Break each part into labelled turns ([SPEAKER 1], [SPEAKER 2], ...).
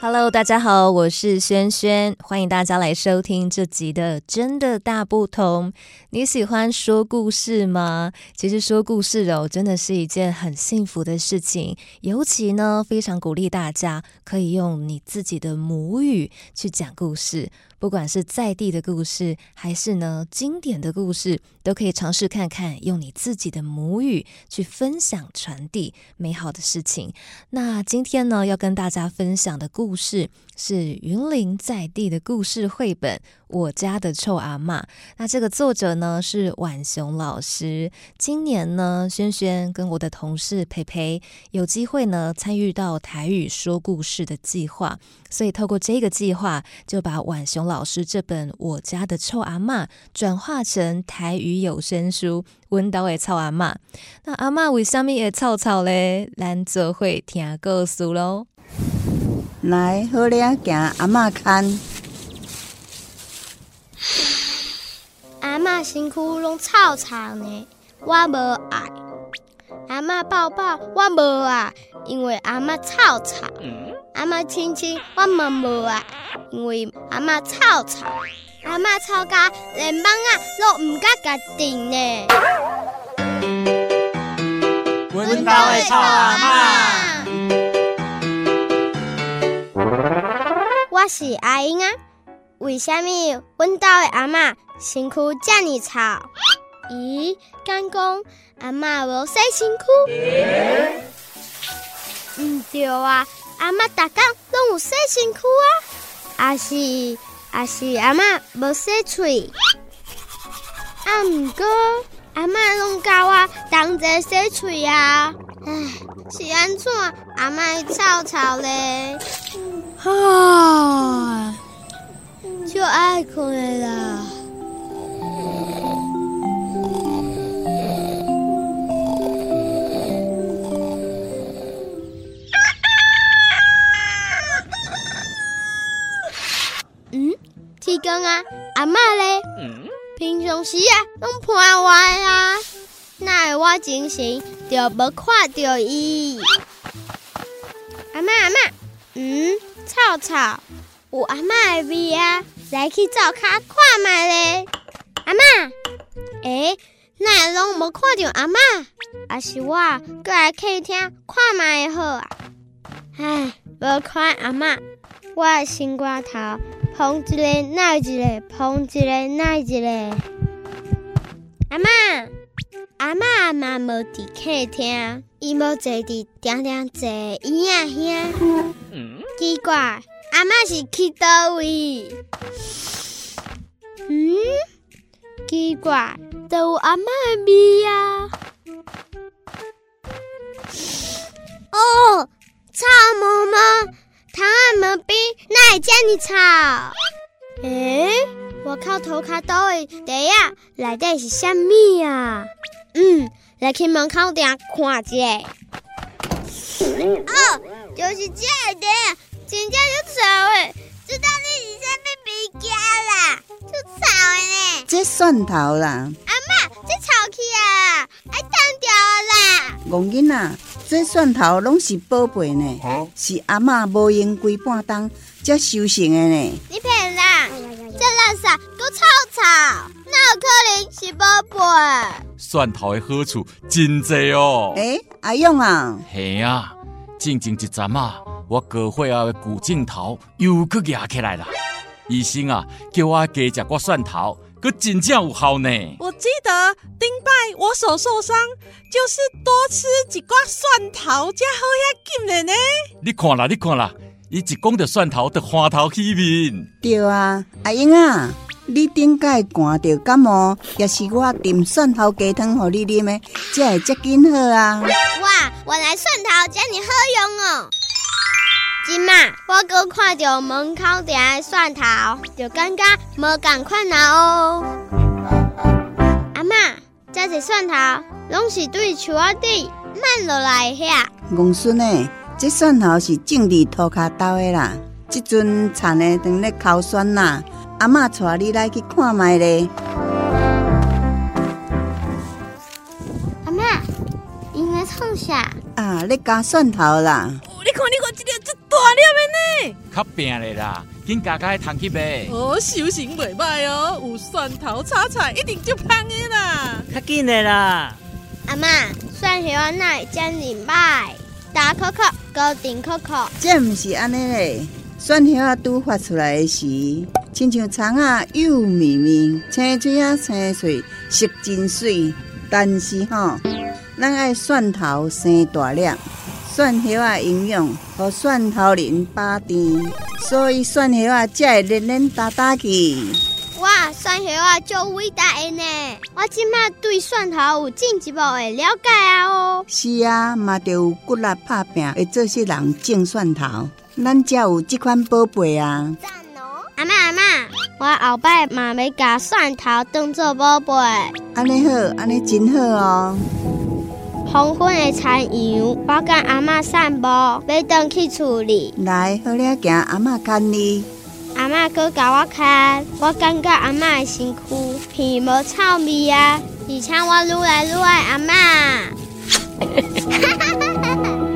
[SPEAKER 1] Hello，大家好，我是轩轩，欢迎大家来收听这集的《真的大不同》。你喜欢说故事吗？其实说故事哦，真的是一件很幸福的事情，尤其呢，非常鼓励大家可以用你自己的母语去讲故事。不管是在地的故事，还是呢经典的故事，都可以尝试看看，用你自己的母语去分享、传递美好的事情。那今天呢，要跟大家分享的故故事是云林在地的故事绘本《我家的臭阿嬷》。那这个作者呢是婉雄老师。今年呢，轩轩跟我的同事培培有机会呢参与到台语说故事的计划，所以透过这个计划，就把婉雄老师这本《我家的臭阿嬷》转化成台语有声书《温岛的臭阿嬷》。那阿嬷为什么会臭臭嘞？咱做伙听故事喽。
[SPEAKER 2] 来，好了，行阿嬷看。
[SPEAKER 3] 阿嬷身躯拢臭臭呢，我无爱。阿嬷抱抱，我无爱，因为阿嬷臭臭。阿嬷亲亲，我嘛无爱，因为阿嬷臭臭。阿嬷吵架连蠓仔都毋敢甲叮呢。
[SPEAKER 4] 温岛的臭阿
[SPEAKER 3] 嬷。是阿英啊，为什么阮家的阿嬷身躯这么臭？咦，敢讲阿嬷无洗身躯？唔对啊，阿嬷逐工拢有洗身躯啊，还是还是阿嬷无洗嘴？啊，毋过阿嬷拢教我同齐洗嘴啊。唉，是安怎阿嬷臭臭咧？啊，就爱困了。嗯，天公啊，阿嬷咧？平常时啊，拢伴我啊，哪会我精神就无看到伊？阿嬷，阿嬷，嗯。臭臭，有阿嬷的味啊！来去灶脚看觅咧，阿嬷，诶、欸，哪拢无看到阿嬷？还是我过来客厅看觅的好啊？唉，无看阿嬷，我的心肝头碰一个耐一个，碰一个耐一个。阿嬷，阿嬷嘛无伫客厅，伊无坐伫定定坐椅仔遐。嗯，奇怪，阿嬷是去叨位？嗯，奇怪，都有阿嬷的味啊！哦，臭毛毛，窗仔门边哪会这么臭？诶、欸，我靠头壳倒的地啊，内底是啥物啊？嗯，来去门口顶看一下。哦。就是这的，真正就臭诶！知道你是啥物物件啦？就臭诶呢！
[SPEAKER 2] 这蒜头啦！
[SPEAKER 3] 阿嬷，这臭起啊！爱烫掉啦！
[SPEAKER 2] 戆囡仔，这蒜头拢是宝贝呢，哦、是阿嬷无用规半冬才收成的呢。
[SPEAKER 3] 你骗人！这垃圾都臭臭，哪有可能是宝贝？
[SPEAKER 4] 蒜头的好处真多哦！
[SPEAKER 2] 诶、欸，阿勇啊，
[SPEAKER 4] 嘿啊。静静一阵啊，我高血压的骨镜头又搁压起来了。医生啊，叫我加食挂蒜头，搁真正有效呢。
[SPEAKER 5] 我记得顶摆我手受伤，就是多吃几挂蒜头才好些劲呢。
[SPEAKER 4] 你看啦，你看啦，伊一讲到蒜头就花头去面。
[SPEAKER 2] 对啊，阿英啊，你顶摆寒着感冒，也是我炖蒜头鸡汤给你啉的，才会这紧好啊。
[SPEAKER 3] 哇，原来蒜头遮尔好用哦！今嘛，我阁看到门口顶的蒜头，就感觉无共款了哦。阿嬷，这些蒜头拢是对树仔底慢落来遐。
[SPEAKER 2] 公孙呢，这蒜头是种伫土骹兜的啦。即阵田的正咧烤蒜啦，阿嬷带你来去看卖咧。
[SPEAKER 3] 阿嬷，因在创啥？
[SPEAKER 2] 啊，咧加蒜头啦！
[SPEAKER 5] 你看，你看，这个这大粒的呢？
[SPEAKER 4] 较平咧啦，紧加加汤去呗。
[SPEAKER 5] 哦，修行袂歹哦，有蒜头炒菜一定就香的啦。
[SPEAKER 6] 较紧的啦。
[SPEAKER 3] 阿嬷，蒜头啊，哪会这么歹？大颗颗，高顶颗颗。
[SPEAKER 2] 这毋是安尼嘞，蒜头啊，拄发出来的时，亲像葱啊，幼绵绵，青水啊，青水，色真水。但是吼，咱爱蒜头生大粒，蒜头啊，营养和蒜头仁巴甜，所以蒜头啊，才会嫩嫩哒哒去。
[SPEAKER 3] 哇，蒜头啊，就伟大的呢！我即马对蒜头有进一步的了解啊哦。
[SPEAKER 2] 是啊，嘛着有骨力拍拼，会做些人种蒜头，咱才有这款宝贝啊。
[SPEAKER 3] 赞哦！阿嬷阿嬷，我后摆嘛要把蒜头当做宝贝。
[SPEAKER 2] 安尼好，安尼真好哦。
[SPEAKER 3] 黄昏的残阳，我跟阿嬷散步，要回去厝里。
[SPEAKER 2] 来，好了，行，阿嬷牵你。
[SPEAKER 3] 阿嬷阁教我看，我感觉阿嬷的身躯皮无臭味啊，而且我愈来愈爱阿嬷。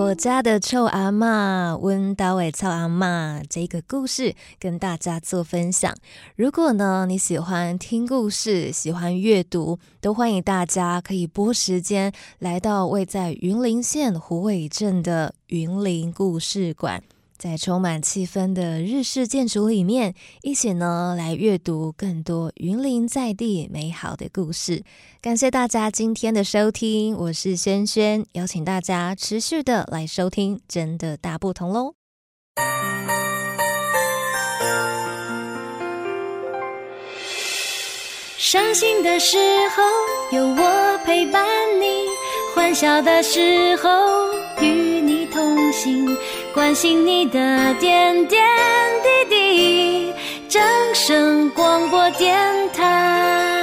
[SPEAKER 1] 我家的臭阿嬷，温岛尾臭阿嬷，这个故事跟大家做分享。如果呢你喜欢听故事，喜欢阅读，都欢迎大家可以拨时间来到位在云林县虎尾镇的云林故事馆。在充满气氛的日式建筑里面，一起呢来阅读更多云林在地美好的故事。感谢大家今天的收听，我是萱萱，邀请大家持续的来收听，真的大不同喽。伤心的时候有我陪伴你，欢笑的时候与你同行。关心你的点点滴滴，掌声广播电台。